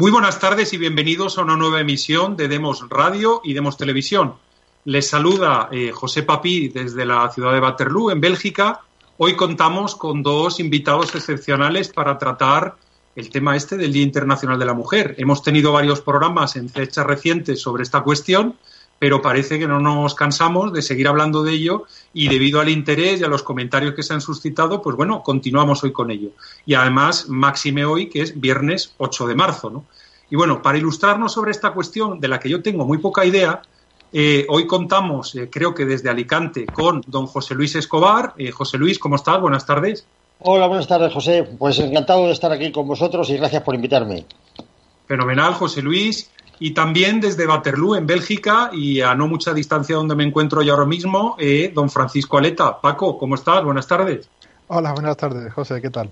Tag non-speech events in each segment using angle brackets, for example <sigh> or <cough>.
Muy buenas tardes y bienvenidos a una nueva emisión de Demos Radio y Demos Televisión. Les saluda eh, José Papí desde la ciudad de Waterloo, en Bélgica. Hoy contamos con dos invitados excepcionales para tratar el tema este del Día Internacional de la Mujer. Hemos tenido varios programas en fechas recientes sobre esta cuestión, pero parece que no nos cansamos de seguir hablando de ello y debido al interés y a los comentarios que se han suscitado, pues bueno, continuamos hoy con ello. Y además, máxime hoy, que es viernes 8 de marzo, ¿no? Y bueno, para ilustrarnos sobre esta cuestión de la que yo tengo muy poca idea, eh, hoy contamos, eh, creo que desde Alicante, con don José Luis Escobar. Eh, José Luis, ¿cómo estás? Buenas tardes. Hola, buenas tardes, José. Pues encantado de estar aquí con vosotros y gracias por invitarme. Fenomenal, José Luis. Y también desde Waterloo, en Bélgica, y a no mucha distancia donde me encuentro yo ahora mismo, eh, don Francisco Aleta. Paco, ¿cómo estás? Buenas tardes. Hola, buenas tardes, José, ¿qué tal?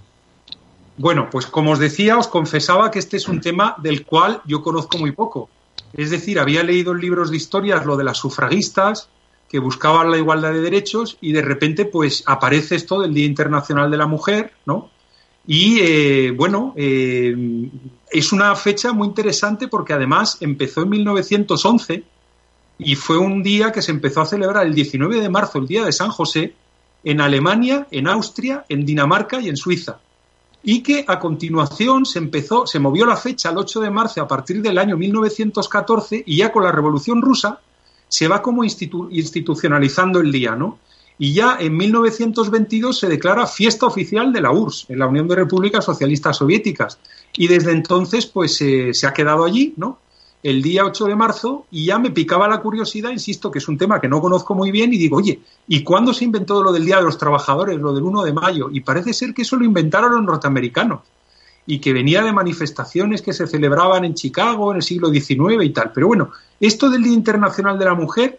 Bueno, pues como os decía, os confesaba que este es un tema del cual yo conozco muy poco. Es decir, había leído en libros de historias lo de las sufragistas, que buscaban la igualdad de derechos y de repente pues aparece esto del Día Internacional de la Mujer, ¿no? Y eh, bueno, eh, es una fecha muy interesante porque además empezó en 1911 y fue un día que se empezó a celebrar el 19 de marzo, el Día de San José, en Alemania, en Austria, en Dinamarca y en Suiza. Y que a continuación se empezó, se movió la fecha al 8 de marzo a partir del año 1914 y ya con la Revolución Rusa se va como institucionalizando el día, ¿no? Y ya en 1922 se declara fiesta oficial de la URSS, en la Unión de Repúblicas Socialistas Soviéticas. Y desde entonces, pues se ha quedado allí, ¿no? El día 8 de marzo, y ya me picaba la curiosidad, insisto, que es un tema que no conozco muy bien, y digo, oye, ¿y cuándo se inventó lo del Día de los Trabajadores, lo del 1 de mayo? Y parece ser que eso lo inventaron los norteamericanos y que venía de manifestaciones que se celebraban en Chicago en el siglo XIX y tal. Pero bueno, esto del Día Internacional de la Mujer,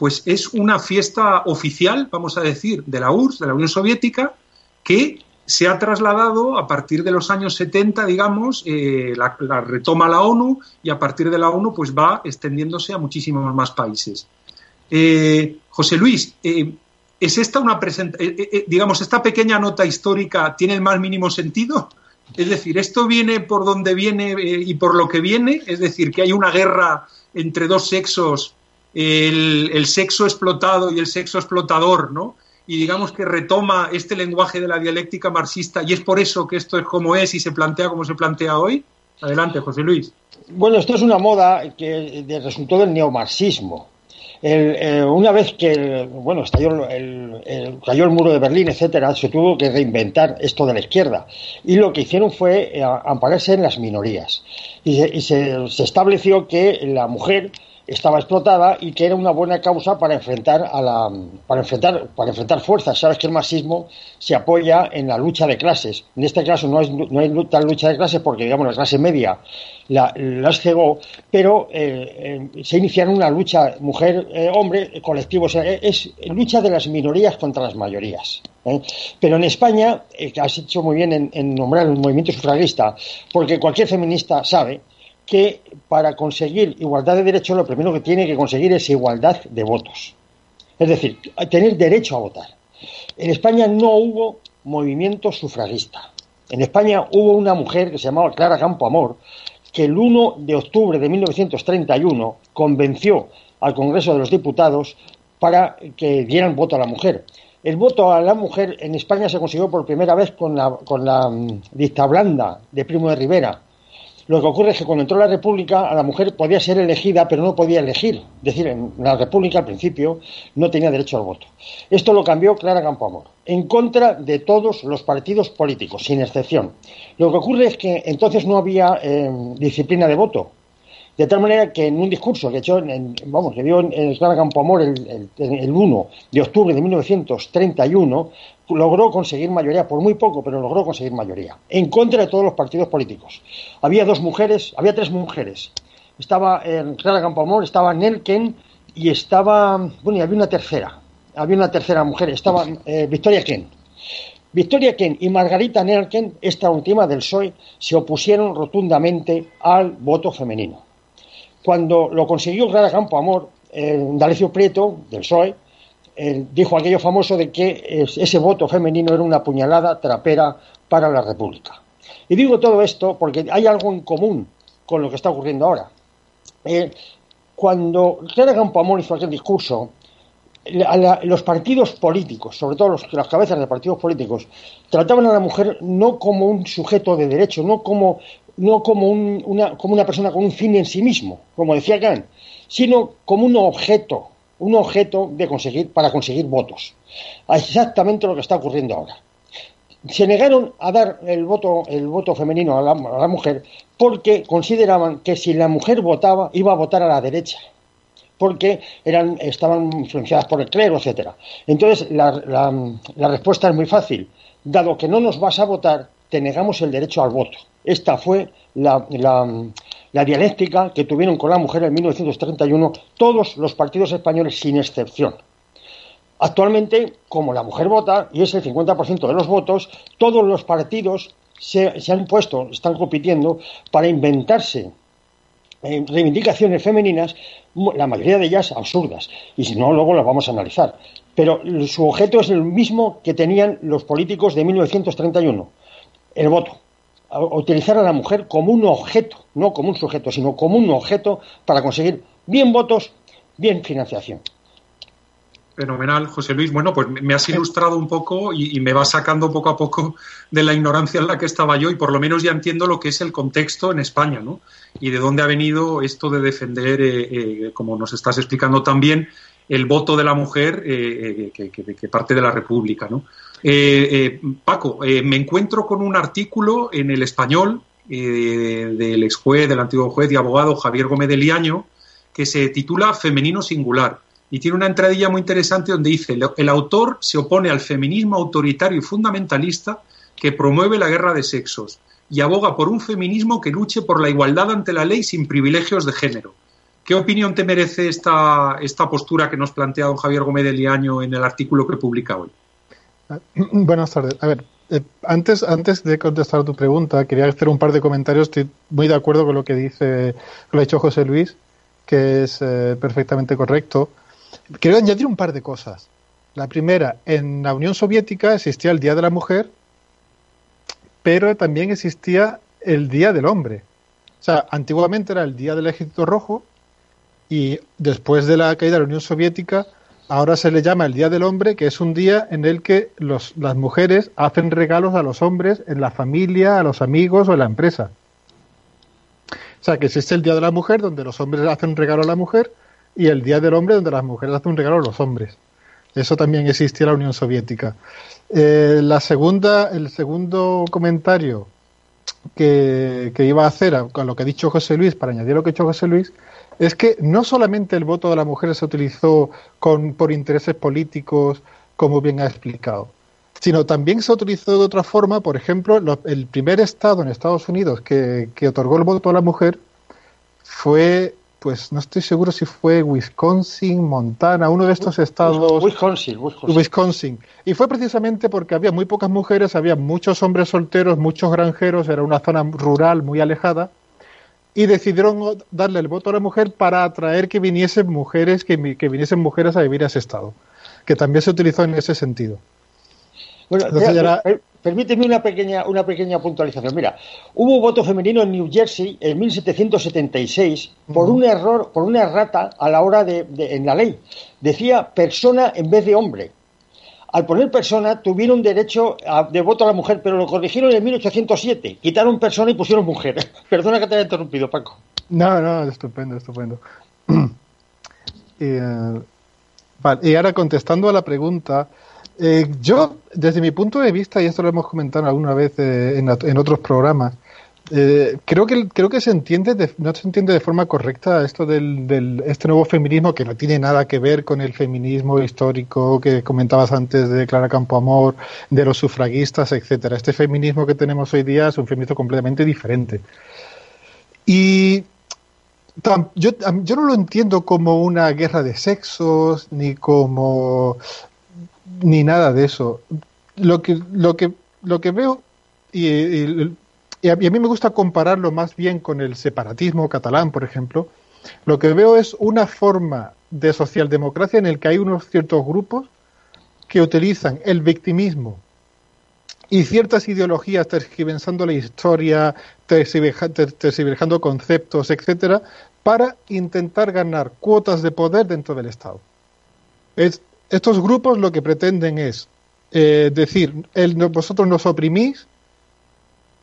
pues es una fiesta oficial, vamos a decir, de la URSS, de la Unión Soviética, que se ha trasladado a partir de los años 70, digamos, eh, la, retoma la ONU y a partir de la ONU pues va extendiéndose a muchísimos más países. Eh, José Luis, eh, ¿es esta una digamos, esta pequeña nota histórica tiene el más mínimo sentido? Es decir, esto viene por donde viene y por lo que viene, es decir, que hay una guerra entre dos sexos, el, sexo explotado y el sexo explotador, ¿no? Y digamos que retoma este lenguaje de la dialéctica marxista y es por eso que esto es como es y se plantea como se plantea hoy. Adelante, José Luis. Bueno, esto es una moda que resultó del neomarxismo. Eh, una vez que bueno el, cayó el muro de Berlín, etcétera, se tuvo que reinventar esto de la izquierda. Y lo que hicieron fue eh, ampararse en las minorías. Y, se, estableció que la mujer estaba explotada y que era una buena causa para enfrentar a la para enfrentar para enfrentar fuerzas. Sabes que el marxismo se apoya en la lucha de clases. En este caso no, es, no hay tal lucha de clases porque digamos la clase media la, las cegó pero eh, eh, se iniciaron una lucha mujer eh, hombre colectivo es lucha de las minorías contra las mayorías pero en España has hecho muy bien en, en nombrar el movimiento sufragista porque cualquier feminista sabe que para conseguir igualdad de derechos lo primero que tiene que conseguir es igualdad de votos. Es decir, tener derecho a votar. En España no hubo movimiento sufragista. En España hubo una mujer que se llamaba Clara Campoamor, que el 1 de octubre de 1931 convenció al Congreso de los Diputados para que dieran voto a la mujer. El voto a la mujer en España se consiguió por primera vez con la, con la mm, dicta blanda de Primo de Rivera, lo que ocurre es que cuando entró la República, a la mujer podía ser elegida, pero no podía elegir. Es decir, en la República al principio no tenía derecho al voto. Esto lo cambió Clara Campoamor, en contra de todos los partidos políticos, sin excepción. Lo que ocurre es que entonces no había eh, disciplina de voto. De tal manera que en un discurso que, echó en, vamos, que dio en, Clara Campoamor el, el, el 1 de octubre de 1931, logró conseguir mayoría, por muy poco, pero logró conseguir mayoría, en contra de todos los partidos políticos. Había dos mujeres, había tres mujeres. Estaba en Clara Campoamor, estaba Nelken y estaba, bueno, y había una tercera, había una tercera mujer, estaba eh, Victoria Ken. Victoria Ken y Margarita Nelken, esta última del PSOE, se opusieron rotundamente al voto femenino. Cuando lo consiguió Clara Campoamor, eh, D'Alessio Prieto, del PSOE, dijo aquello famoso de que ese voto femenino era una puñalada trapera para la República. Y digo todo esto porque hay algo en común con lo que está ocurriendo ahora. Eh, cuando Clara Campoamor hizo aquel discurso, los partidos políticos, sobre todo los, las cabezas de partidos políticos, trataban a la mujer no como un sujeto de derecho, no como, no como, una, como una persona con un fin en sí mismo, como decía Kant, sino como un objeto, un objeto de conseguir, para conseguir votos. Exactamente lo que está ocurriendo ahora. Se negaron a dar el voto, el voto femenino a la mujer porque consideraban que si la mujer votaba, iba a votar a la derecha porque eran, estaban influenciadas por el clero, etcétera. Entonces, la, respuesta es muy fácil. Dado que no nos vas a votar, te negamos el derecho al voto. Esta fue la, dialéctica que tuvieron con la mujer en 1931 todos los partidos españoles sin excepción. Actualmente, como la mujer vota, y es el 50% de los votos, todos los partidos se, se han puesto, están compitiendo para inventarse eh, reivindicaciones femeninas, la mayoría de ellas absurdas, y si no, luego las vamos a analizar. Pero su objeto es el mismo que tenían los políticos de 1931, el voto. utilizar a la mujer como un objeto, no como un sujeto, sino como un objeto para conseguir bien votos, bien financiación. Fenomenal, José Luis. Bueno, pues me has ilustrado un poco y, me vas sacando poco a poco de la ignorancia en la que estaba yo y por lo menos ya entiendo lo que es el contexto en España, ¿no? Y de dónde ha venido esto de defender, eh, eh, como nos estás explicando también, el voto de la mujer eh, que, parte de la República, ¿no? Paco, me encuentro con un artículo en el español del ex juez, del antiguo juez y abogado Javier Gómez de Liaño, que se titula Femenino Singular y tiene una entradilla muy interesante donde dice, el autor se opone al feminismo autoritario y fundamentalista que promueve la guerra de sexos y aboga por un feminismo que luche por la igualdad ante la ley sin privilegios de género. ¿Qué opinión te merece esta, esta postura que nos plantea don Javier Gómez de Liaño en el artículo que publica hoy? Ah, buenas tardes. A ver, eh, antes, antes de contestar tu pregunta, quería hacer un par de comentarios. Estoy muy de acuerdo con lo que dice, lo ha dicho José Luis, que es eh, perfectamente correcto. Quiero añadir un par de cosas. La primera, en la Unión Soviética existía el Día de la Mujer, pero también existía el Día del Hombre. O sea, antiguamente era el Día del Ejército Rojo y después de la caída de la Unión Soviética, ahora se le llama el Día del Hombre, que es un día en el que las mujeres hacen regalos a los hombres en la familia, a los amigos o en la empresa. O sea, que existe el Día de la Mujer, donde los hombres hacen regalo a la mujer, y el Día del Hombre, donde las mujeres hacen un regalo a los hombres. Eso también existía en la Unión Soviética. Eh, la segunda, el segundo comentario que, iba a hacer con lo que ha dicho José Luis, para añadir lo que ha dicho José Luis, es que no solamente el voto de la mujer se utilizó con, por intereses políticos, como bien ha explicado, sino también se utilizó de otra forma. Por ejemplo, el primer estado en Estados Unidos que, que otorgó el voto a la mujer fue pues no estoy seguro si fue Wisconsin, Montana, uno de estos estados. Wisconsin, Wisconsin. Y fue precisamente porque había muy pocas mujeres, había muchos hombres solteros, muchos granjeros, era una zona rural muy alejada, y decidieron darle el voto a la mujer para atraer que viniesen mujeres, que, que viniesen mujeres a vivir a ese estado, que también se utilizó en ese sentido. Bueno, permíteme una pequeña, una pequeña puntualización. Mira, hubo voto femenino en New Jersey en 1776 por un error, por una errata a la hora de, en la ley. Decía persona en vez de hombre. Al poner persona tuvieron derecho de voto a la mujer, pero lo corrigieron en 1807. Quitaron persona y pusieron mujer. <laughs> Perdona que te haya interrumpido, Paco. No, no, estupendo, estupendo. <clears throat> Eh, vale, y ahora contestando a la pregunta, eh, yo, desde mi punto de vista, y esto lo hemos comentado alguna vez eh, en, otros programas, eh, creo que creo que se entiende no se entiende de forma correcta esto del, este nuevo feminismo que no tiene nada que ver con el feminismo histórico que comentabas antes de Clara Campoamor, de los sufragistas, etcétera. Este feminismo que tenemos hoy día es un feminismo completamente diferente. Y yo no lo entiendo como una guerra de sexos, ni como ni nada de eso. Lo que, lo que, lo que veo, y, a, mí me gusta compararlo más bien con el separatismo catalán, por ejemplo, lo que veo es una forma de socialdemocracia en el que hay unos ciertos grupos que utilizan el victimismo y ciertas ideologías tergiversando la historia, tergiversando conceptos, etcétera, para intentar ganar cuotas de poder dentro del Estado. Estos grupos lo que pretenden es eh, decir, vosotros nos oprimís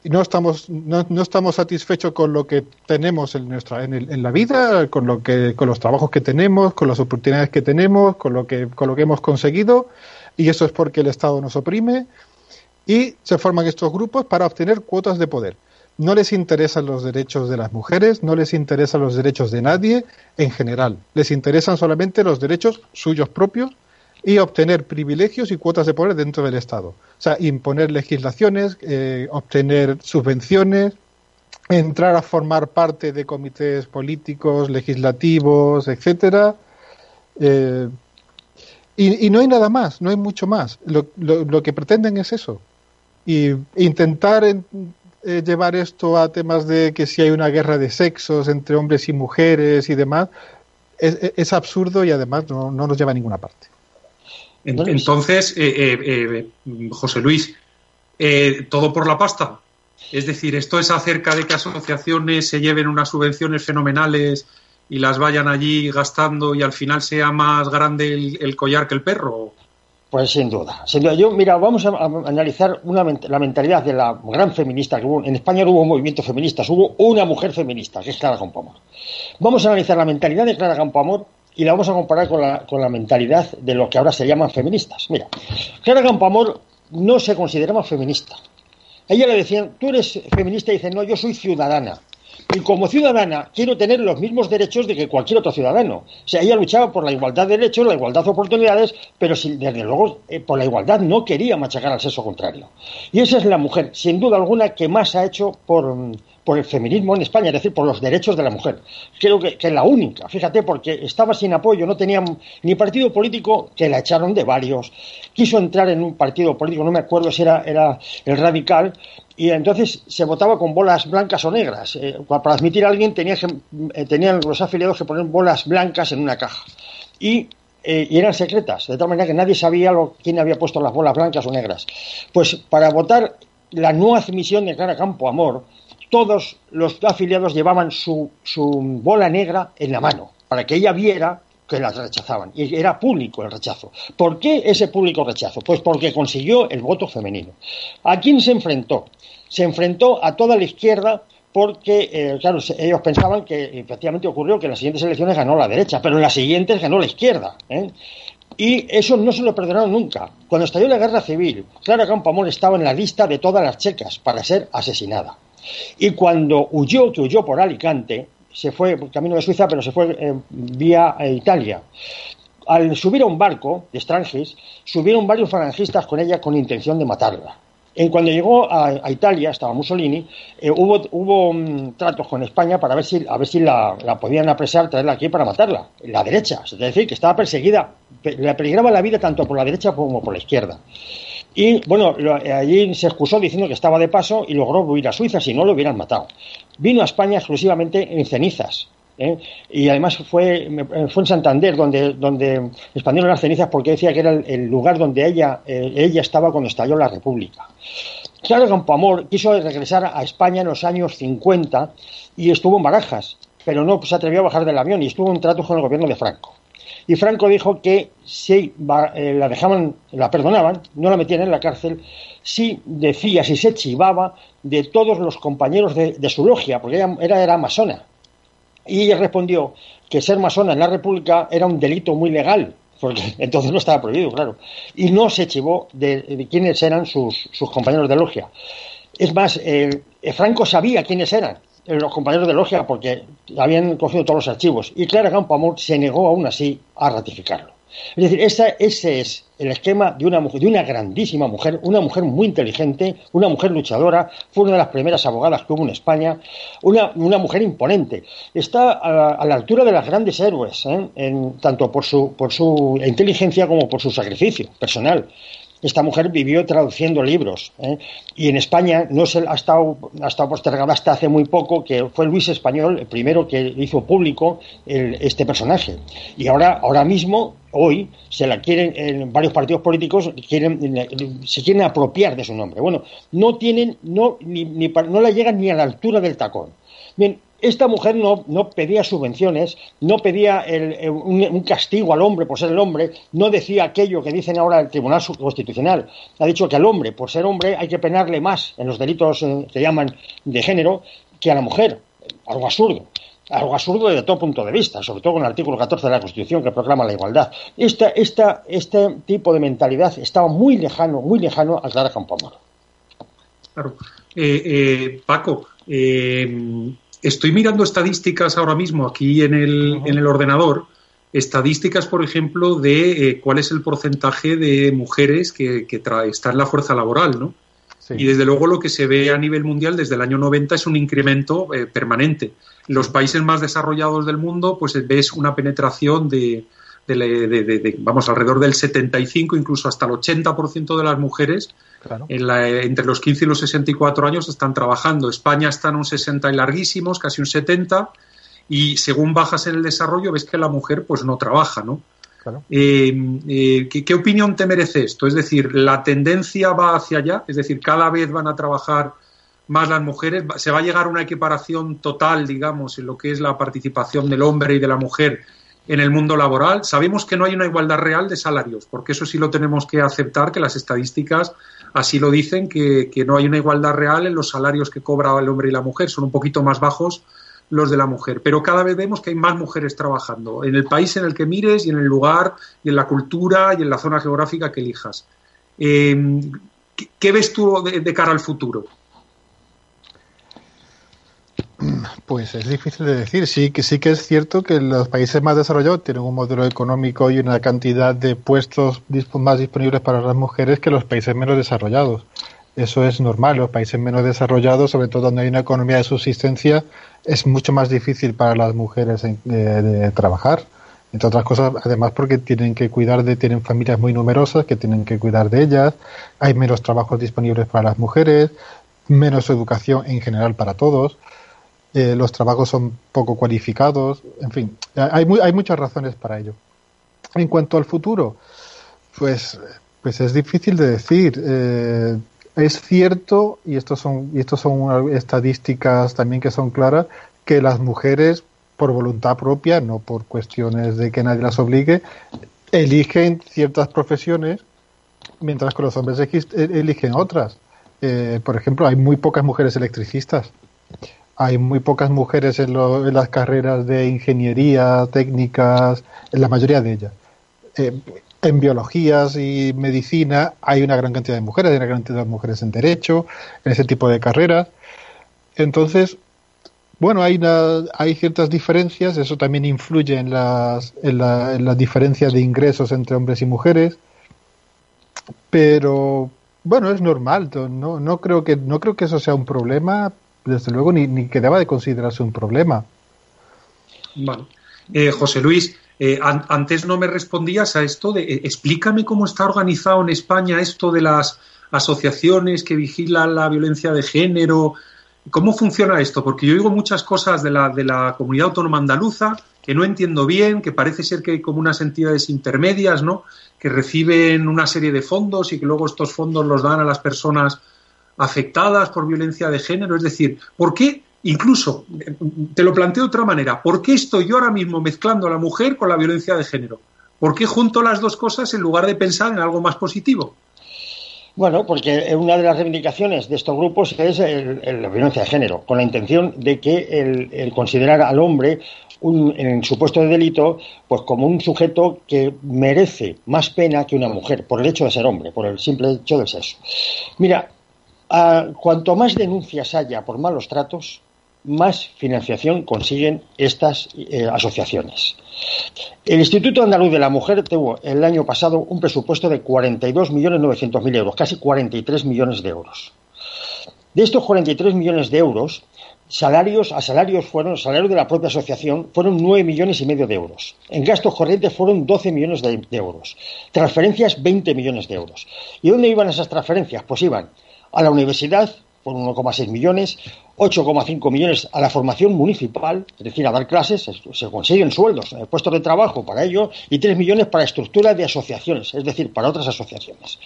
y no estamos, no, estamos satisfechos con lo que tenemos en, nuestra, en, en, la vida, con, lo que, con los trabajos que tenemos, con las oportunidades que tenemos, con lo que, con lo que hemos conseguido, y eso es porque el Estado nos oprime, y se forman estos grupos para obtener cuotas de poder. No les interesan los derechos de las mujeres, no les interesan los derechos de nadie en general. Les interesan solamente los derechos suyos propios y obtener privilegios y cuotas de poder dentro del Estado. O sea, imponer legislaciones, eh, obtener subvenciones, entrar a formar parte de comités políticos, legislativos, etcétera. Eh, y, no hay nada más, no hay mucho más. lo que pretenden es eso y intentar eh, llevar esto a temas de que si hay una guerra de sexos entre hombres y mujeres y demás, es, absurdo y además no, nos lleva a ninguna parte. Entonces, eh, eh, José Luis, todo por la pasta. Es decir, esto es acerca de que asociaciones se lleven unas subvenciones fenomenales y las vayan allí gastando y al final sea más grande el collar que el perro. Pues sin duda, sin duda. Yo, mira, vamos a, analizar una, la mentalidad de la gran feminista que hubo. En España no hubo movimientos feministas, hubo una mujer feminista, que es Clara Campoamor. Vamos a analizar la mentalidad de Clara Campoamor y la vamos a comparar con la, con la mentalidad de lo que ahora se llaman feministas. Mira, Clara Campoamor no se consideraba feminista. Ella le decían, tú eres feminista y dice, no, yo soy ciudadana. Y como ciudadana quiero tener los mismos derechos de que cualquier otro ciudadano. O sea, ella luchaba por la igualdad de derechos, la igualdad de oportunidades, pero desde luego eh, por la igualdad no quería machacar al sexo contrario. Y esa es la mujer, sin duda alguna, que más ha hecho por, por el feminismo en España, es decir, por los derechos de la mujer. Creo que, es la única, fíjate, porque estaba sin apoyo, no tenía ni partido político, que la echaron de varios. Quiso entrar en un partido político, no me acuerdo si era, era el radical, y entonces se votaba con bolas blancas o negras. Eh, para admitir a alguien tenía que, eh, tenían los afiliados que poner bolas blancas en una caja. Y eh, y eran secretas, de tal manera que nadie sabía quién había puesto las bolas blancas o negras. Pues para votar la no admisión de Clara Campo Amor, todos los afiliados llevaban su, su bola negra en la mano, para que ella viera que las rechazaban. Y era público el rechazo. ¿Por qué ese público rechazo? Pues porque consiguió el voto femenino. ¿A quién se enfrentó? Se enfrentó a toda la izquierda porque, eh, claro, ellos pensaban que efectivamente ocurrió que en las siguientes elecciones ganó la derecha, pero en las siguientes ganó la izquierda. ¿eh? Y eso no se lo perdonaron nunca. Cuando estalló la guerra civil, Clara Campoamor estaba en la lista de todas las checas para ser asesinada. Y cuando huyó, que huyó por Alicante, se fue camino de Suiza, pero se fue eh, vía eh, Italia. Al subir a un barco de extranjeros, subieron varios falangistas con ella con intención de matarla. En cuando llegó a, Italia, estaba Mussolini, eh, hubo, hubo mm, tratos con España para ver si, a ver si la, la, podían apresar, traerla aquí para matarla. La derecha, es decir, que estaba perseguida, le peligraba la vida tanto por la derecha como por la izquierda. Y bueno, allí se excusó diciendo que estaba de paso y logró huir a Suiza, si no lo hubieran matado. Vino a España exclusivamente en cenizas. ¿eh? Y además fue, fue en Santander donde, donde expandieron las cenizas porque decía que era el, lugar donde ella, eh, ella estaba cuando estalló la República. Claro, Campoamor quiso regresar a España en los años 50 y estuvo en Barajas, pero no se atrevió a bajar del avión y estuvo en trato con el gobierno de Franco. Y Franco dijo que si eh, la dejaban, la perdonaban, no la metían en la cárcel, si decía, si se chivaba de todos los compañeros de, su logia, porque ella era, era masona. Y ella respondió que ser masona en la República era un delito muy legal, porque <laughs> entonces no estaba prohibido, claro. Y no se chivó de, quiénes eran sus, compañeros de logia. Es más, eh, Franco sabía quiénes eran los compañeros de logia porque habían cogido todos los archivos y Clara Campoamor se negó aún así a ratificarlo. Es decir, ese es el esquema de una mujer, de una grandísima mujer, una mujer muy inteligente, una mujer luchadora, fue una de las primeras abogadas que hubo en España, una, mujer imponente. Está a, la altura de las grandes héroes, ¿eh? tanto por su, por su inteligencia como por su sacrificio personal. Esta mujer vivió traduciendo libros. ¿eh? Y en España no se, ha, estado, ha estado postergada hasta hace muy poco, que fue Luis Español el primero que hizo público este personaje. Y ahora, ahora mismo, hoy, se la quieren, en varios partidos políticos quieren, se quieren apropiar de su nombre. Bueno, no tienen, no, ni, no la llegan ni a la altura del tacón. Bien, esta mujer no, no pedía subvenciones, no pedía un, castigo al hombre por ser el hombre, no decía aquello que dicen ahora el Tribunal Constitucional. Ha dicho que al hombre, por ser hombre, hay que penarle más en los delitos eh, que llaman de género que a la mujer. Algo absurdo. Algo absurdo desde todo punto de vista, sobre todo con el artículo 14 de la Constitución que proclama la igualdad. Esta, esta, este tipo de mentalidad estaba muy lejano, muy lejano a Clara Campoamor. Claro. Eh, eh, Paco, estoy mirando estadísticas ahora mismo aquí en el, en el ordenador, estadísticas, por ejemplo, de eh, cuál es el porcentaje de mujeres que, que está en la fuerza laboral, ¿no? Y desde luego lo que se ve a nivel mundial desde el año 90 es un incremento eh, permanente. En los países más desarrollados del mundo, pues ves una penetración de, de, vamos, alrededor del 75, incluso hasta el 80% de las mujeres entre los 15 y los 64 años están trabajando. España está en un 60 y larguísimos, casi un 70, y según bajas en el desarrollo ves que la mujer pues no trabaja, ¿no? Eh, eh, ¿qué, opinión te merece esto? Es decir, ¿la tendencia va hacia allá? Es decir, ¿cada vez van a trabajar más las mujeres? ¿Se va a llegar a una equiparación total, digamos, en lo que es la participación del hombre y de la mujer en el mundo laboral. Sabemos que no hay una igualdad real de salarios, porque eso sí lo tenemos que aceptar, que las estadísticas así lo dicen, que, no hay una igualdad real en los salarios que cobra el hombre y la mujer, son un poquito más bajos los de la mujer. Pero cada vez vemos que hay más mujeres trabajando, en el país en el que mires y en el lugar y en la cultura y en la zona geográfica que elijas. Eh, ¿qué, ves tú de cara al futuro? Pues es difícil de decir. Sí que sí que es cierto que los países más desarrollados tienen un modelo económico y una cantidad de puestos más disponibles para las mujeres que los países menos desarrollados. Eso es normal. Los países menos desarrollados, sobre todo donde hay una economía de subsistencia, es mucho más difícil para las mujeres trabajar. Entre otras cosas, además porque tienen que cuidar de, tienen familias muy numerosas que tienen que cuidar de ellas, hay menos trabajos disponibles para las mujeres, menos educación en general para todos. Eh, los trabajos son poco cualificados, en fin, hay, hay muchas razones para ello. En cuanto al futuro, pues, pues es difícil de decir. Eh, es cierto, y estos son, y estos son estadísticas también que son claras, que las mujeres, por voluntad propia, no por cuestiones de que nadie las obligue, eligen ciertas profesiones, mientras que los hombres eligen otras. Eh, por ejemplo, hay muy pocas mujeres electricistas hay muy pocas mujeres en, las carreras de ingeniería, técnicas, en la mayoría de ellas. Eh, en biologías y medicina hay una gran cantidad de mujeres, hay una gran cantidad de mujeres en derecho, en ese tipo de carreras. Entonces, bueno, hay, hay ciertas diferencias, eso también influye en las, en, la, en las diferencias de ingresos entre hombres y mujeres, pero bueno, es normal, no, no, creo que, no creo que eso sea un problema, desde luego ni, ni que deba de considerarse un problema. Bueno, eh, José Luis, eh, antes no me respondías a esto eh, explícame cómo está organizado en España esto de las asociaciones que vigilan la violencia de género. ¿Cómo funciona esto? Porque yo oigo muchas cosas de la, de la comunidad autónoma andaluza que no entiendo bien, que parece ser que hay como unas entidades intermedias, ¿no? Que reciben una serie de fondos y que luego estos fondos los dan a las personas afectadas por violencia de género. Es decir, ¿por qué, incluso, te lo planteo de otra manera, ¿por qué estoy yo ahora mismo mezclando a la mujer con la violencia de género? ¿Por qué junto las dos cosas en lugar de pensar en algo más positivo? Bueno, porque una de las reivindicaciones de estos grupos es la violencia de género, con la intención de que el, considerar al hombre en su puesto de delito, pues como un sujeto que merece más pena que una mujer, por el hecho de ser hombre, por el simple hecho de sexo. Mira, cuanto más denuncias haya por malos tratos, más financiación consiguen estas eh, asociaciones. El Instituto Andaluz de la Mujer tuvo el año pasado un presupuesto de 42.900.000 euros, casi 43 millones de euros. De estos 43 millones de euros, salarios a salarios fueron, salarios de la propia asociación, fueron 9 millones y medio de euros. En gastos corrientes fueron 12 millones de, euros. Transferencias, 20 millones de euros. ¿Y dónde iban esas transferencias? Pues iban a la universidad, por 1,6 millones, 8,5 millones a la formación municipal, es decir, a dar clases, se consiguen sueldos, eh, puestos de trabajo para ello, y 3 millones para estructura de asociaciones, es decir, para otras asociaciones.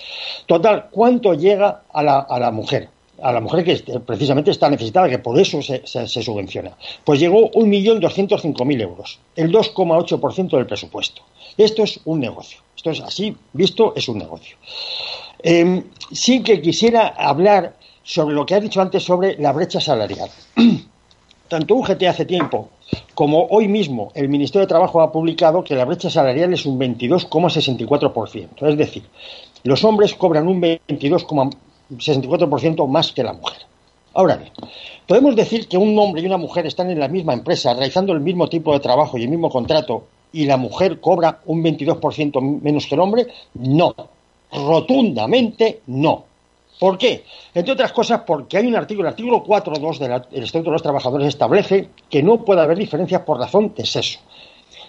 Total, ¿cuánto llega a la, a la mujer? a la mujer que precisamente está necesitada, que por eso se, subvenciona. Pues llegó 1.205.000 euros, el 2,8% del presupuesto. Esto es un negocio. Esto es así, visto, es un negocio. Em, sí que quisiera hablar sobre lo que has dicho antes sobre la brecha salarial. <clears throat> Tanto UGT hace tiempo como hoy mismo el Ministerio de Trabajo ha publicado que la brecha salarial es un 22,64%. Es decir, los hombres cobran un 22,64% 64% más que la mujer. Ahora bien, ¿podemos decir que un hombre y una mujer están en la misma empresa realizando el mismo tipo de trabajo y el mismo contrato y la mujer cobra un 22% menos que el hombre? No, rotundamente no. ¿Por qué? Entre otras cosas porque hay un artículo, el artículo 4.2 del Estatuto de los Trabajadores establece que no puede haber diferencias por razón de sexo.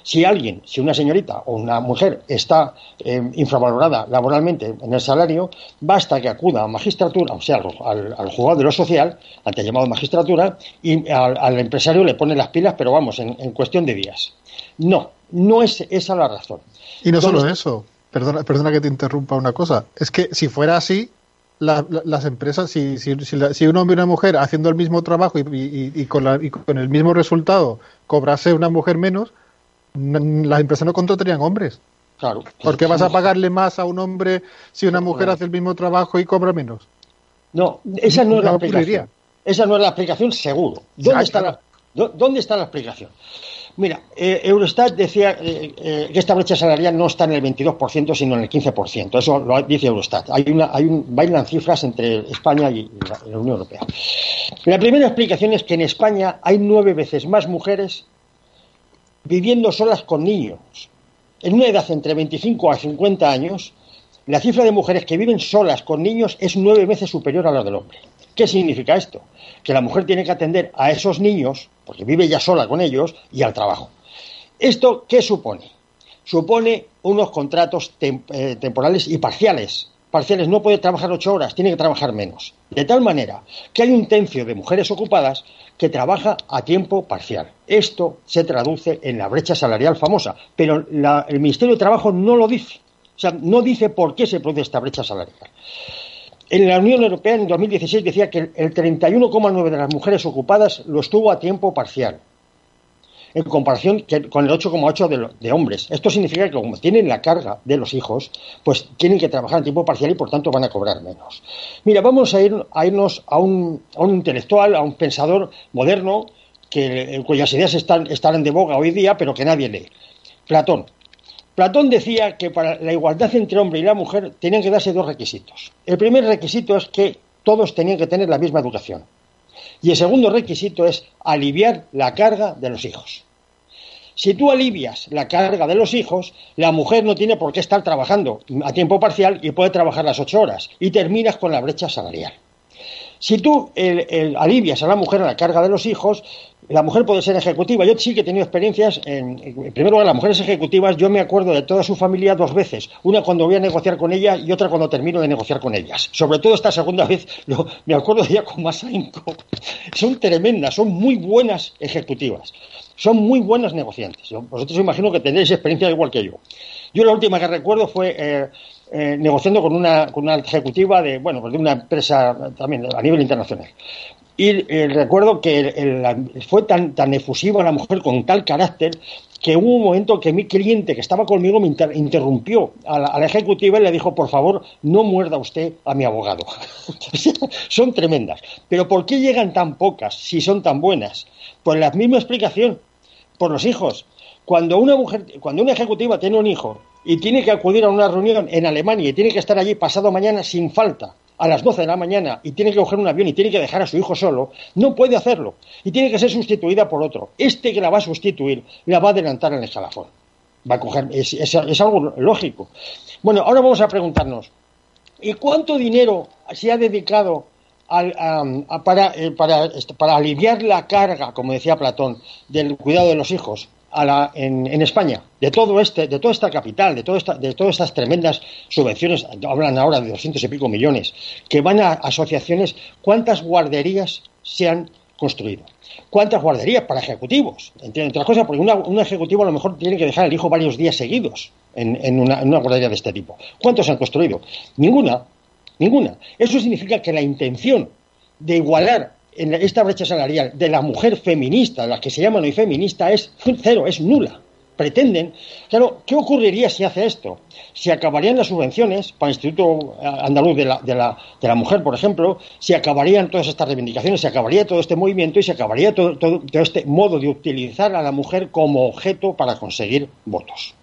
Si alguien, si una señorita o una mujer está eh, infravalorada laboralmente en el salario, basta que acuda a magistratura, o sea, al, al juzgado de lo social, ante llamado magistratura, y al, empresario le pone las pilas, pero vamos, en, cuestión de días. No, no es esa la razón. Y no solo eso, perdona, perdona que te interrumpa una cosa, es que si fuera así, las empresas, si, si, si, un hombre y una mujer haciendo el mismo trabajo y, con y, con el mismo resultado cobrase una mujer menos, las empresas no contratarían hombres. Claro. ¿Por qué vas a pagarle más a un hombre si una mujer hace el mismo trabajo y cobra menos? No, esa no, es la explicación. Esa no es la explicación, seguro. ¿Dónde, está, la, ¿dónde está la explicación? Mira, eh, Eurostat decía eh, eh, que esta brecha salarial no está en el 22%, sino en el 15%. Eso lo dice Eurostat. Hay una, hay un, bailan cifras entre España y la, la Unión Europea. La primera explicación es que en España hay nueve veces más mujeres viviendo solas con niños. En una edad entre 25 a 50 años, la cifra de mujeres que viven solas con niños es nueve veces superior a la del hombre. ¿Qué significa esto? Que la mujer tiene que atender a esos niños, porque vive ya sola con ellos, y al trabajo. ¿Esto qué supone? Supone unos contratos eh, temporales y parciales. Parciales no puede trabajar ocho horas, tiene que trabajar menos. De tal manera que hay un tercio de mujeres ocupadas que trabaja a tiempo parcial. Esto se traduce en la brecha salarial famosa, pero el Ministerio de Trabajo no lo dice. O sea, no dice por qué se produce esta brecha salarial. En la Unión Europea en 2016 decía que el 31,9 de las mujeres ocupadas lo estuvo a tiempo parcial en comparación con el 8,8 de, hombres. Esto significa que como tienen la carga de los hijos, pues tienen que trabajar en tiempo parcial y por tanto van a cobrar menos. Mira, vamos a, ir, a irnos a un, intelectual, a un pensador moderno, que, cuyas ideas están, están de boga hoy día, pero que nadie lee. Platón. Platón decía que para la igualdad entre hombre y la mujer tenían que darse dos requisitos. El primer requisito es que todos tenían que tener la misma educación. Y el segundo requisito es aliviar la carga de los hijos. Si tú alivias la carga de los hijos, la mujer no tiene por qué estar trabajando a tiempo parcial y puede trabajar las ocho horas y terminas con la brecha salarial. Si tú alivias a la mujer la carga de los hijos, la mujer puede ser ejecutiva. Yo sí que he tenido experiencias, en, en, primer lugar, las mujeres ejecutivas, yo me acuerdo de toda su familia dos veces. Una cuando voy a negociar con ella y otra cuando termino de negociar con ellas. Sobre todo esta segunda vez, me acuerdo de ella con más ahínco. Son tremendas, son muy buenas ejecutivas. Son muy buenas negociantes. Vosotros imagino que tendréis experiencia igual que yo. Yo la última que recuerdo fue eh, eh, negociando con una, con una ejecutiva de, bueno, pues de una empresa también a nivel internacional. Y eh, recuerdo que fue tan, tan efusiva la mujer con tal carácter que hubo un momento que mi cliente que estaba conmigo me interrumpió a la, ejecutiva y le dijo, por favor, no muerda usted a mi abogado. <laughs> son tremendas. Pero ¿por qué llegan tan pocas si son tan buenas? Pues la misma explicación, por los hijos. Cuando una mujer, cuando una ejecutiva tiene un hijo y tiene que acudir a una reunión en Alemania y tiene que estar allí pasado mañana sin falta, a las 12 de la mañana y tiene que coger un avión y tiene que dejar a su hijo solo, no puede hacerlo. Y tiene que ser sustituida por otro. Este que la va a sustituir la va a adelantar en el escalafón. Va a coger, es, es algo lógico. Bueno, ahora vamos a preguntarnos, ¿y cuánto dinero se ha dedicado para, eh, para, para aliviar la carga, como decía Platón, del cuidado de los hijos a la, en, en, España, de todo este, de toda esta capital, de, esta, de todas estas tremendas subvenciones, hablan ahora de doscientos y pico millones, que van a asociaciones, ¿cuántas guarderías se han construido? ¿Cuántas guarderías para ejecutivos? Entre, otras cosas, porque un ejecutivo a lo mejor tiene que dejar al hijo varios días seguidos en, en, una, en una guardería de este tipo. ¿Cuántos se han construido? Ninguna, ninguna. Eso significa que la intención de igualar en esta brecha salarial de la mujer feminista, las que se llaman hoy feminista, es cero, es nula. Pretenden. Claro, ¿qué ocurriría si hace esto? Se acabarían las subvenciones para el Instituto Andaluz de la, de, la, de la Mujer, por ejemplo, se acabarían todas estas reivindicaciones, se acabaría todo este movimiento y se acabaría todo, todo, este modo de utilizar a la mujer como objeto para conseguir votos.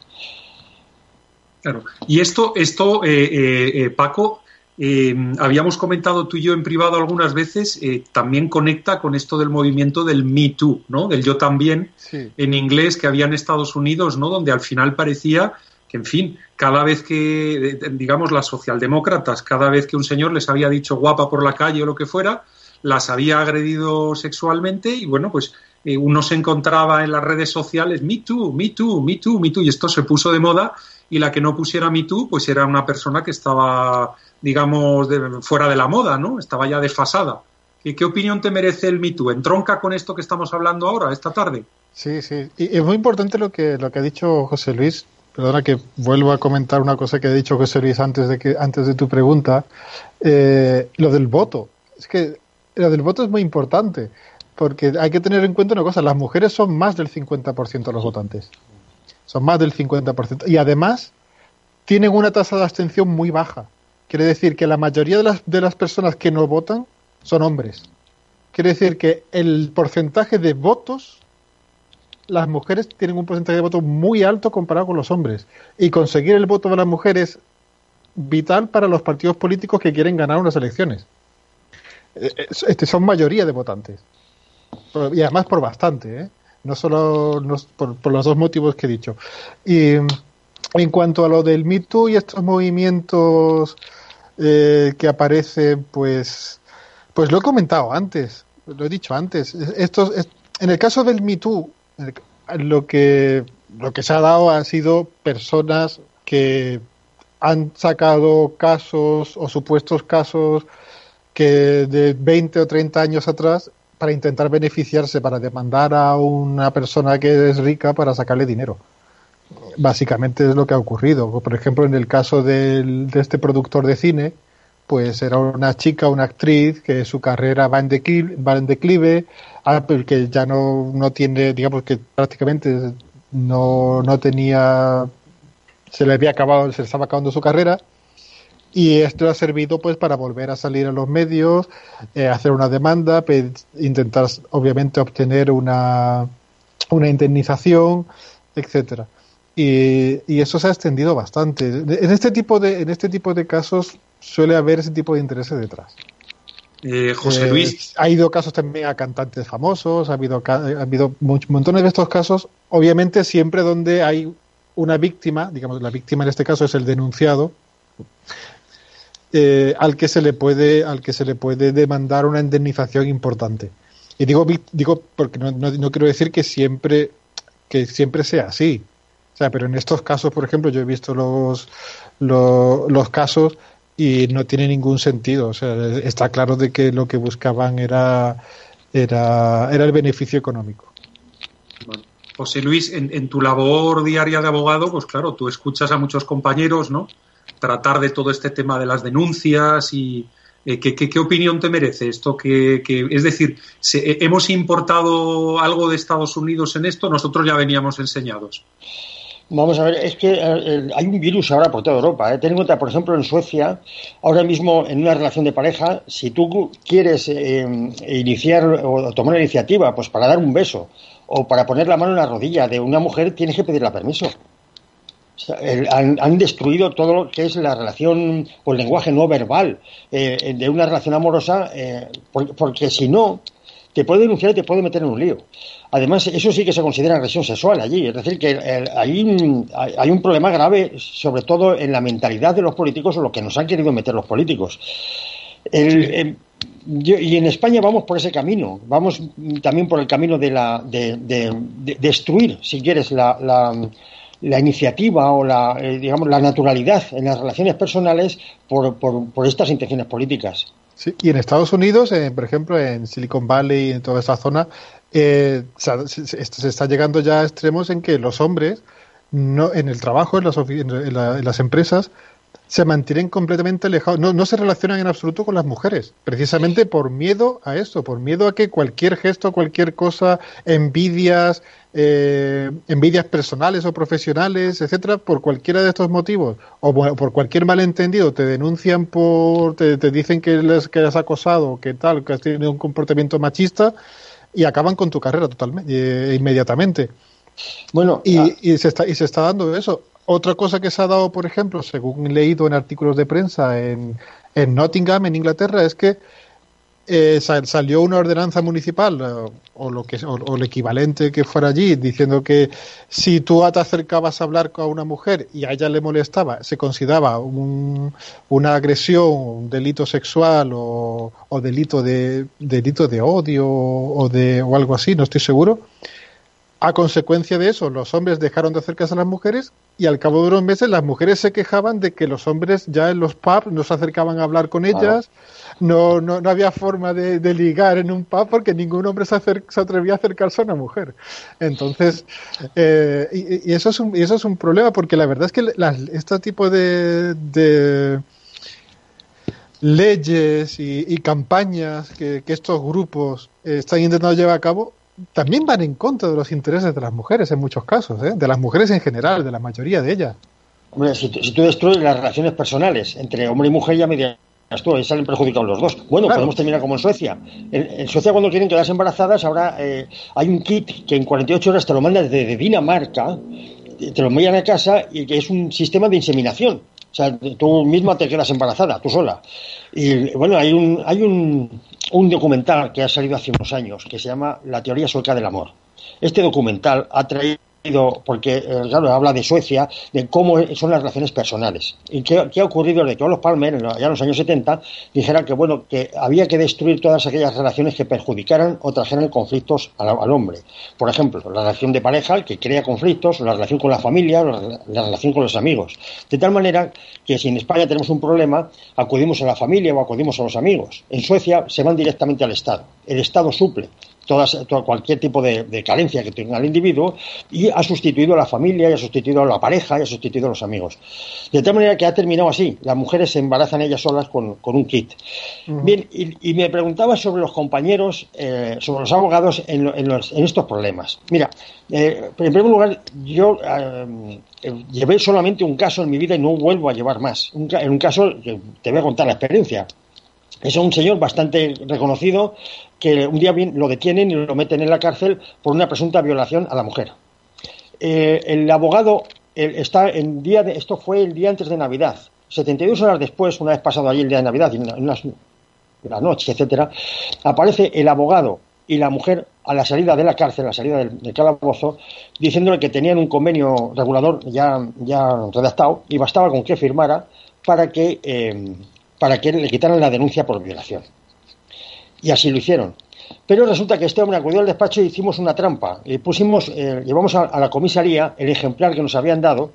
Claro. Y esto, esto eh, eh, eh Paco, eh, habíamos comentado tú y yo en privado algunas veces, eh, también conecta con esto del movimiento del Me Too, ¿no? Del yo también, sí. en inglés, que había en Estados Unidos, ¿no? Donde al final parecía que, en fin, cada vez que, digamos, las socialdemócratas, cada vez que un señor les había dicho guapa por la calle o lo que fuera, las había agredido sexualmente y, bueno, pues eh, uno se encontraba en las redes sociales, Me Too, Me Too, Me Too, Me Too, y esto se puso de moda y la que no pusiera Me Too, pues era una persona que estaba digamos, de, fuera de la moda, ¿no? Estaba ya desfasada. ¿Qué, ¿Qué, opinión te merece el Me Too? ¿Entronca con esto que estamos hablando ahora, esta tarde? Sí, sí. Y es muy importante lo que, lo que ha dicho José Luis. Perdona que vuelvo a comentar una cosa que ha dicho José Luis antes de, que, antes de tu pregunta. Eh, lo del voto. Es que lo del voto es muy importante. Porque hay que tener en cuenta una cosa. Las mujeres son más del 50% de los votantes. Son más del 50%. Y además tienen una tasa de abstención muy baja. Quiere decir que la mayoría de las, de las personas que no votan son hombres. Quiere decir que el porcentaje de votos, las mujeres tienen un porcentaje de votos muy alto comparado con los hombres. Y conseguir el voto de las mujeres es vital para los partidos políticos que quieren ganar unas elecciones. Eh, este, son mayoría de votantes. Y además por bastante, ¿eh? no solo por, por, los dos motivos que he dicho. Y en cuanto a lo del Me Too y estos movimientos eh, que aparece, pues, pues lo he comentado antes, lo he dicho antes. Estos, en el caso del Me Too, lo que, lo que se ha dado han sido personas que han sacado casos o supuestos casos que de 20 o 30 años atrás para intentar beneficiarse, para demandar a una persona que es rica para sacarle dinero. Básicamente es lo que ha ocurrido. Por ejemplo, en el caso de este productor de cine, pues era una chica, una actriz que su carrera va en declive, va en declive que ya no, no tiene, digamos que prácticamente no, no tenía, se le había acabado, se le estaba acabando su carrera y esto ha servido pues para volver a salir a los medios, eh, hacer una demanda, intentar obviamente obtener una, una indemnización, etcétera y, eso se ha extendido bastante. En este tipo de, en este tipo de casos suele haber ese tipo de intereses detrás. Eh, José eh, Luis. ha ido casos también a cantantes famosos, ha habido, ha habido montones de estos casos, obviamente siempre donde hay una víctima, digamos, la víctima en este caso es el denunciado, eh, al que se le puede, al que se le puede demandar una indemnización importante. Y digo, digo porque no, no, no quiero decir que siempre, que siempre sea así sea, pero en estos casos, por ejemplo, yo he visto los, los, los casos y no tiene ningún sentido. O sea, está claro de que lo que buscaban era, era, era el beneficio económico. José Luis, en, en, tu labor diaria de abogado, pues claro, tú escuchas a muchos compañeros, ¿no? Tratar de todo este tema de las denuncias y eh, ¿qué, qué, qué, opinión te merece esto? Que, que es decir, se, eh, ¿hemos importado algo de Estados Unidos en esto? Nosotros ya veníamos enseñados. Vamos a ver, es que eh, hay un virus ahora por toda Europa. ¿eh? Ten en cuenta, por ejemplo, en Suecia, ahora mismo en una relación de pareja, si tú quieres eh, iniciar o tomar una iniciativa pues para dar un beso o para poner la mano en la rodilla de una mujer, tienes que pedirle permiso. El, han, han, destruido todo lo que es la relación o el lenguaje no verbal eh, de una relación amorosa, eh, porque, porque si no, te puede denunciar y te puede meter en un lío. Además, eso sí que se considera agresión sexual allí. Es decir, que el, hay, hay, un problema grave, sobre todo en la mentalidad de los políticos o lo que nos han querido meter los políticos. El, el, y en España vamos por ese camino, vamos también por el camino de, la, de, destruir, si quieres, la, la, iniciativa o la, eh, digamos, la naturalidad en las relaciones personales por, por, estas intenciones políticas. Sí, y en Estados Unidos, por ejemplo, en Silicon Valley, en toda esa zona, eh, se, está llegando ya a extremos en que los hombres, no, en el trabajo, en las, en las empresas, se mantienen completamente alejados, no, no, se relacionan en absoluto con las mujeres, precisamente por miedo a eso, por miedo a que cualquier gesto, cualquier cosa, envidias, eh, envidias personales o profesionales, etcétera, por cualquiera de estos motivos, o por cualquier malentendido, te denuncian por, te, dicen que, les, que has acosado, que tal, que has tenido un comportamiento machista, y acaban con tu carrera totalmente, eh, inmediatamente. Bueno, y, ah. y, se está, y se está dando eso. Otra cosa que se ha dado, por ejemplo, según he leído en artículos de prensa en, en Nottingham, en Inglaterra, es que eh, salió una ordenanza municipal eh, o, lo que o, el equivalente que fuera allí diciendo que si tú te acercabas a hablar con una mujer y a ella le molestaba se consideraba un, una agresión un delito sexual o, o delito de delito de odio o de o algo así no estoy seguro a consecuencia de eso, los hombres dejaron de acercarse a las mujeres y al cabo de unos meses las mujeres se quejaban de que los hombres ya en los pubs no se acercaban a hablar con ellas, no, no, no, había forma de, ligar en un pub porque ningún hombre se, se, atrevía a acercarse a una mujer. Entonces, eh, y, eso es un, y eso es un problema porque la verdad es que este tipo de, de leyes y, campañas que, que, estos grupos están intentando llevar a cabo también van en contra de los intereses de las mujeres en muchos casos, ¿eh? de las mujeres en general, de la mayoría de ellas. si, tú destruyes las relaciones personales entre hombre y mujer, ya me dirás tú, ahí salen perjudicados los dos. Bueno, podemos terminar como en Suecia. En, Suecia, cuando quieren quedarse embarazadas, ahora eh, hay un kit que en 48 horas te lo mandan desde Dinamarca, te lo envían a casa y que es un sistema de inseminación. O sea, tú misma te quedas embarazada, tú sola. Y bueno, hay un, hay un, un documental que ha salido hace unos años que se llama La teoría sueca del amor. Este documental ha traído porque eh, claro, habla de Suecia, de cómo son las relaciones personales. ¿Y qué, ha ocurrido desde que los Palmer, ya en los años 70, dijeran que, bueno, que había que destruir todas aquellas relaciones que perjudicaran o trajeran conflictos al, hombre? Por ejemplo, la relación de pareja, que crea conflictos, la relación con la familia, la relación con los amigos. De tal manera que si en España tenemos un problema, acudimos a la familia o acudimos a los amigos. En Suecia se van directamente al Estado. El Estado suple todas, cualquier tipo de, carencia que tenga el individuo y ha sustituido a la familia, y ha sustituido a la pareja, y ha sustituido a los amigos. De tal manera que ha terminado así. Las mujeres se embarazan ellas solas con, un kit. Bien, y, me preguntaba sobre los compañeros, eh, sobre los abogados en, estos problemas. Mira, eh, en primer lugar, yo eh, llevé solamente un caso en mi vida y no vuelvo a llevar más. en un caso, te voy a contar la experiencia. Es un señor bastante reconocido que un día lo detienen y lo meten en la cárcel por una presunta violación a la mujer. Eh, el abogado está en día de, esto fue el día antes de Navidad. 72 horas después, una vez pasado allí el día de Navidad, en la noche, etcétera, aparece el abogado y la mujer a la salida de la cárcel, a la salida del, calabozo, diciéndole que tenían un convenio regulador ya, ya redactado y bastaba con que firmara para que eh, para que le quitaran la denuncia por violación. Y así lo hicieron. Pero resulta que este hombre acudió al despacho y hicimos una trampa. Le pusimos, eh, llevamos a, la comisaría el ejemplar que nos habían dado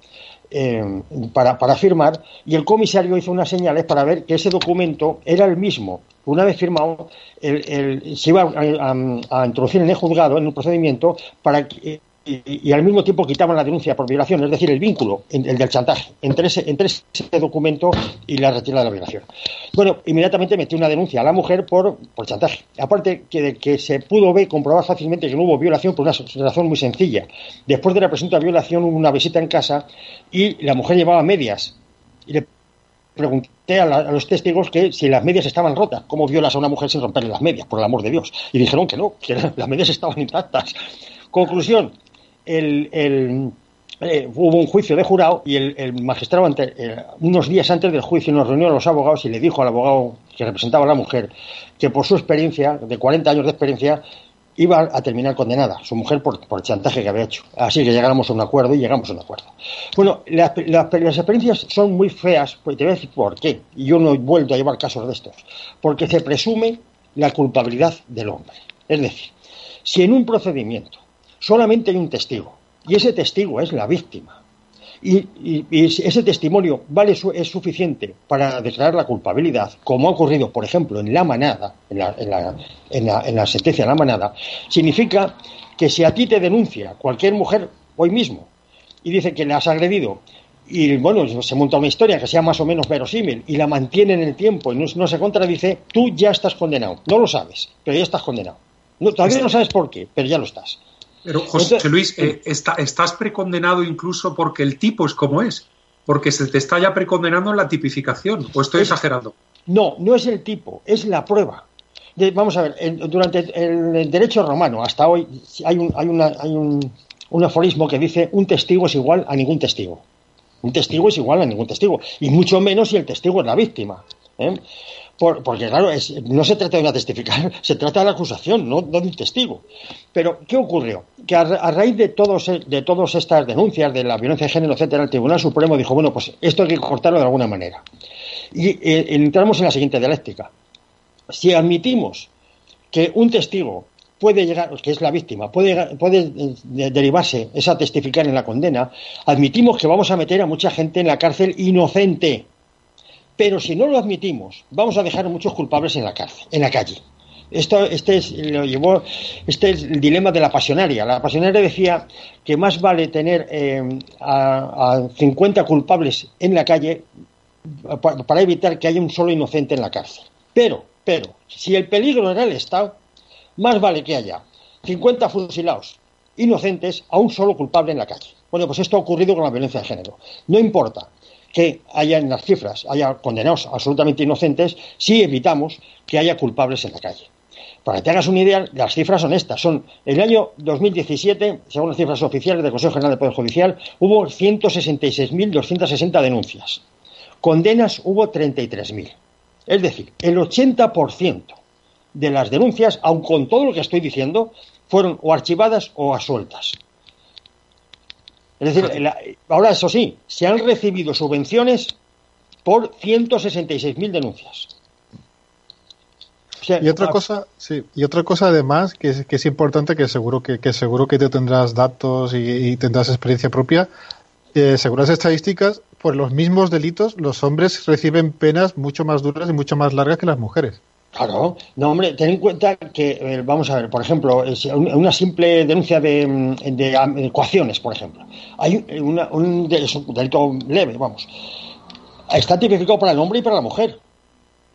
eh, para, firmar y el comisario hizo unas señales para ver que ese documento era el mismo. Una vez firmado, se iba a, a, introducir en el juzgado, en un procedimiento, para que y, al mismo tiempo quitaban la denuncia por violación, es decir, el vínculo, el del chantaje, entre ese, entre ese documento y la retirada de la violación. Bueno, inmediatamente metió una denuncia a la mujer por, por chantaje. Aparte que, que se pudo ver, comprobar fácilmente que no hubo violación por una razón muy sencilla. Después de la presunta violación hubo una visita en casa y la mujer llevaba medias. Y le pregunté a, a, los testigos que si las medias estaban rotas, ¿cómo violas a una mujer sin romperle las medias, por el amor de Dios? Y dijeron que no, que <laughs> las medias estaban intactas. Conclusión, el, eh, hubo un juicio de jurado y el, magistrado, eh, unos días antes del juicio, nos reunió a los abogados y le dijo al abogado que representaba a la mujer que por su experiencia, de 40 años de experiencia, iba a terminar condenada, su mujer, por, el chantaje que había hecho. Así que llegáramos a un acuerdo y llegamos a un acuerdo. Bueno, las, experiencias son muy feas, pues te voy a decir por qué. Y yo no he vuelto a llevar casos de estos. Porque se presume la culpabilidad del hombre. Es decir, si en un procedimiento solamente hay un testigo y ese testigo es la víctima y, ese testimonio vale es suficiente para declarar la culpabilidad, como ha ocurrido, por ejemplo, en la manada, en la, en la, en la sentencia de la manada, significa que si a ti te denuncia cualquier mujer hoy mismo y dice que le has agredido y bueno, se monta una historia que sea más o menos verosímil y la mantiene en el tiempo y no, se contradice, tú ya estás condenado. No lo sabes, pero ya estás condenado. todavía no sabes por qué, pero ya lo estás. Pero José Luis, eh, estás precondenado incluso porque el tipo es como es, porque se te está ya precondenando en la tipificación, o estoy exagerando. No, no es el tipo, es la prueba. vamos a ver, durante el, derecho romano hasta hoy hay un, hay, una, hay un, un aforismo que dice un testigo es igual a ningún testigo. Un testigo es igual a ningún testigo, y mucho menos si el testigo es la víctima. ¿eh? Porque, claro, no se trata de una testificar, <laughs> se trata de la acusación, no, de un testigo. Pero, ¿qué ocurrió? Que a, raíz de, todos, de todas estas denuncias de la violencia de género, etcétera, el Tribunal Supremo dijo, bueno, pues esto hay que cortarlo de alguna manera. Y eh, entramos en la siguiente dialéctica. Si admitimos que un testigo puede llegar, que es la víctima, puede, puede eh, derivarse esa testificar en la condena, admitimos que vamos a meter a mucha gente en la cárcel inocente. Pero si no lo admitimos, vamos a dejar a muchos culpables en la cárcel, en la calle. Esto, este es, lo llevó, este es el dilema de la pasionaria. La pasionaria decía que más vale tener eh, a, a 50 culpables en la calle para evitar que haya un solo inocente en la cárcel. Pero, pero, si el peligro era el Estado, más vale que haya 50 fusilados inocentes a un solo culpable en la calle. Bueno, pues esto ha ocurrido con la violencia de género. No importa que haya en las cifras, haya condenados absolutamente inocentes, si evitamos que haya culpables en la calle. Para que te hagas una idea, las cifras son estas. Son el año 2017, según las cifras oficiales del Consejo General del Poder Judicial, hubo 166.260 denuncias. Condenas hubo 33.000. Es decir, el 80% de las denuncias, aun con todo lo que estoy diciendo, fueron o archivadas o asueltas. Es decir, ahora eso sí, se han recibido subvenciones por 166.000 denuncias. y otra cosa, sí, y otra cosa además que es, que es importante, que seguro que, seguro que tú tendrás datos y, tendrás experiencia propia, eh, según las estadísticas, por los mismos delitos, los hombres reciben penas mucho más duras y mucho más largas que las mujeres. Claro, no, hombre, ten en cuenta que, eh, vamos a ver, por ejemplo, una simple denuncia de, mm, ecuaciones, por ejemplo. Hay un delito leve, vamos. Está tipificado para el hombre y para la mujer.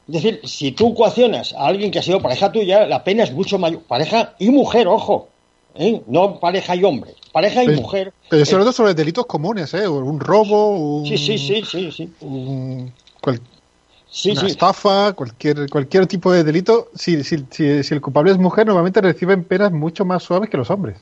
Es decir, si tú ecuacionas a alguien que ha sido pareja tuya, la pena es mucho mayor. Pareja y mujer, ojo. ¿eh? No pareja y hombre. Pareja y mujer. Pero sobre sobre delitos comunes, ¿eh? Un robo, un. Sí, sí, sí, sí. sí sí, estafa, cualquier, cualquier tipo de delito, si, si, si, el culpable es mujer, normalmente reciben penas mucho más suaves que los hombres.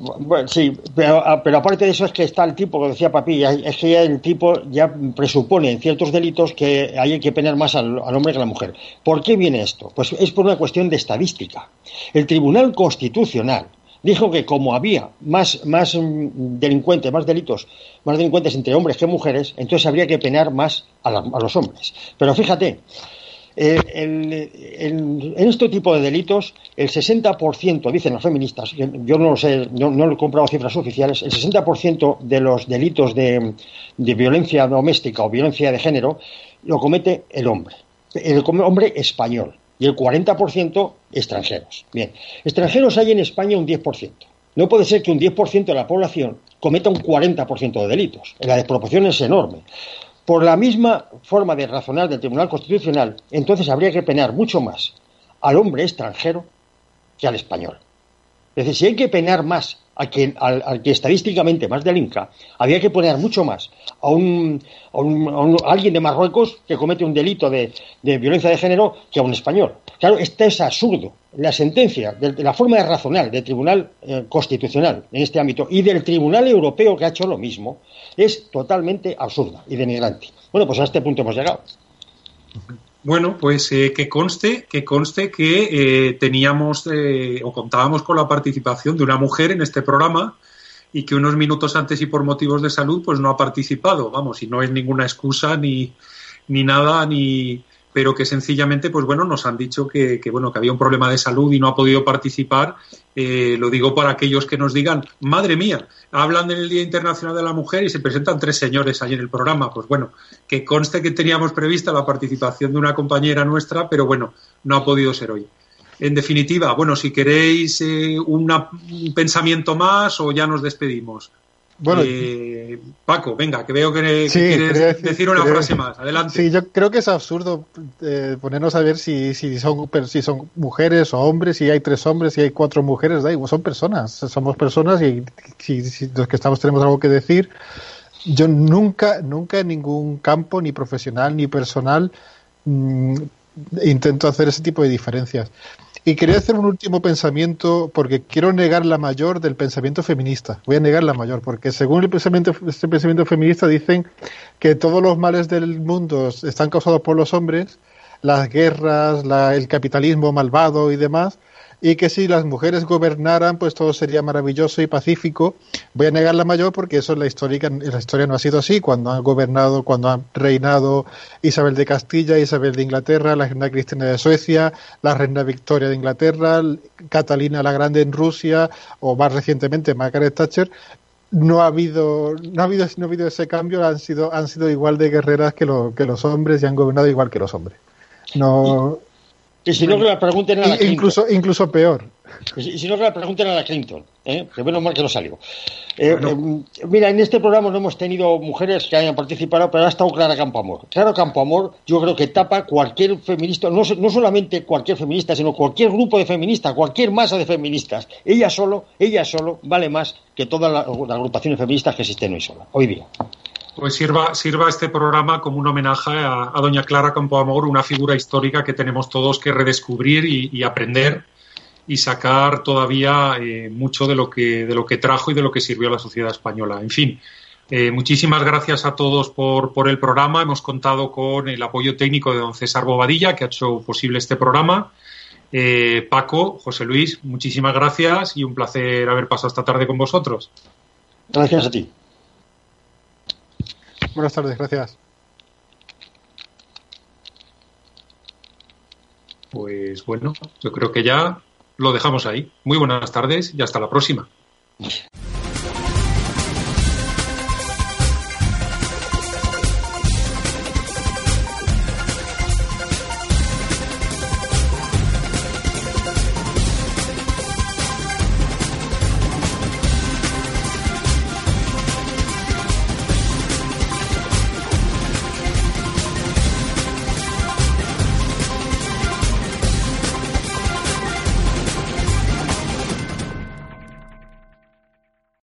Bueno, sí, pero, ah, pero aparte de eso es que está el tipo, que decía Papi, es que ya el tipo ya presupone en ciertos delitos que hay que penar más al, al, hombre que a la mujer. ¿Por qué viene esto? Pues es por una cuestión de estadística. El Tribunal Constitucional dijo que como había más, más mm, delincuentes, más delitos, más delincuentes entre hombres que mujeres, entonces habría que penar más a, los hombres. Pero fíjate, eh, en este tipo de delitos, el 60%, dicen los feministas, yo no lo sé, no, no he comprado cifras oficiales, el 60% de los delitos de, de violencia doméstica o violencia de género lo comete el hombre, el hombre español y el 40% extranjeros. Bien, extranjeros hay en España un 10%. No puede ser que un 10% de la población cometa un 40% de delitos. La desproporción es enorme. Por la misma forma de razonar del Tribunal Constitucional, entonces habría que penar mucho más al hombre extranjero que al español. Es decir, si hay que penar más al que, estadísticamente más delinca, había que poner mucho más a, un, a, alguien de Marruecos que comete un delito de, violencia de género que a un español. Claro, esto es absurdo. La sentencia, de, la forma de razonar del Tribunal eh, Constitucional en este ámbito y del Tribunal Europeo que ha hecho lo mismo es totalmente absurda y denigrante. Bueno, pues a este punto hemos llegado. Bueno, pues eh, que conste que conste que eh, teníamos eh, o contábamos con la participación de una mujer en este programa y que unos minutos antes y por motivos de salud pues no ha participado, vamos, y no es ninguna excusa ni, ni nada ni, pero que sencillamente, pues bueno, nos han dicho que, bueno, que había un problema de salud y no ha podido participar. Eh, lo digo para aquellos que nos digan, madre mía, hablan en el Día Internacional de la Mujer y se presentan tres señores allí en el programa. Pues bueno, que conste que teníamos prevista la participación de una compañera nuestra, pero bueno, no ha podido ser hoy. En definitiva, bueno, si queréis eh, un pensamiento más o ya nos despedimos. Bueno, eh, Paco, venga, que veo que, quieres decir, una frase más. Adelante. Sí, yo creo que es absurdo eh, ponernos a ver si, si, son, si son mujeres o hombres, si hay tres hombres, si hay cuatro mujeres, da igual, son personas, somos personas y si, los que estamos tenemos algo que decir. Yo nunca, nunca en ningún campo, ni profesional ni personal, mm, intento hacer ese tipo de diferencias. Y quería hacer un último pensamiento porque quiero negar la mayor del pensamiento feminista. Voy a negar la mayor porque según el pensamiento, este pensamiento feminista dicen que todos los males del mundo están causados por los hombres, las guerras, el capitalismo malvado y demás, y que si las mujeres gobernaran, pues todo sería maravilloso y pacífico. Voy a negar la mayor porque eso en la historia, la historia no ha sido así. Cuando han gobernado, cuando han reinado Isabel de Castilla, Isabel de Inglaterra, la reina Cristina de Suecia, la reina Victoria de Inglaterra, Catalina la Grande en Rusia, o más recientemente Margaret Thatcher, no ha habido no ha habido no ha habido ese cambio han sido han sido igual de guerreras que, lo, que los hombres y han gobernado igual que los hombres no si no, que la pregunten a la Clinton. Incluso, incluso peor. Y si no, que la pregunten a la Clinton. ¿eh? Que menos mal que no salió. Eh, eh, mira, en este programa no hemos tenido mujeres que hayan participado, pero ha estado Clara Campoamor. Clara Campoamor, yo creo que tapa cualquier feminista, no, no solamente cualquier feminista, sino cualquier grupo de feministas, cualquier masa de feministas. Ella solo, ella solo vale más que todas las agrupaciones feministas que existen hoy sola, hoy día pues sirva, sirva este programa como un homenaje a, doña Clara Campoamor, una figura histórica que tenemos todos que redescubrir y, aprender y sacar todavía eh, mucho de lo, que, de lo que trajo y de lo que sirvió a la sociedad española. En fin, eh, muchísimas gracias a todos por, por, el programa. Hemos contado con el apoyo técnico de don César Bobadilla, que ha hecho posible este programa. Eh, Paco, José Luis, muchísimas gracias y un placer haber pasado esta tarde con vosotros. Gracias a ti. Buenas tardes, gracias. Pues bueno, yo creo que ya lo dejamos ahí. Muy buenas tardes y hasta la próxima.